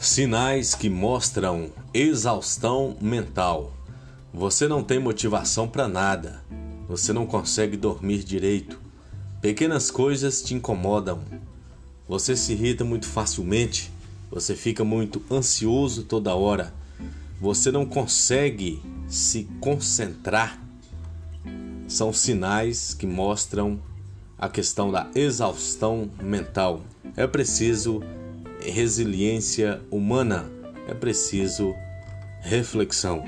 Sinais que mostram exaustão mental. Você não tem motivação para nada. Você não consegue dormir direito. Pequenas coisas te incomodam. Você se irrita muito facilmente. Você fica muito ansioso toda hora. Você não consegue se concentrar. São sinais que mostram a questão da exaustão mental. É preciso resiliência humana, é preciso reflexão.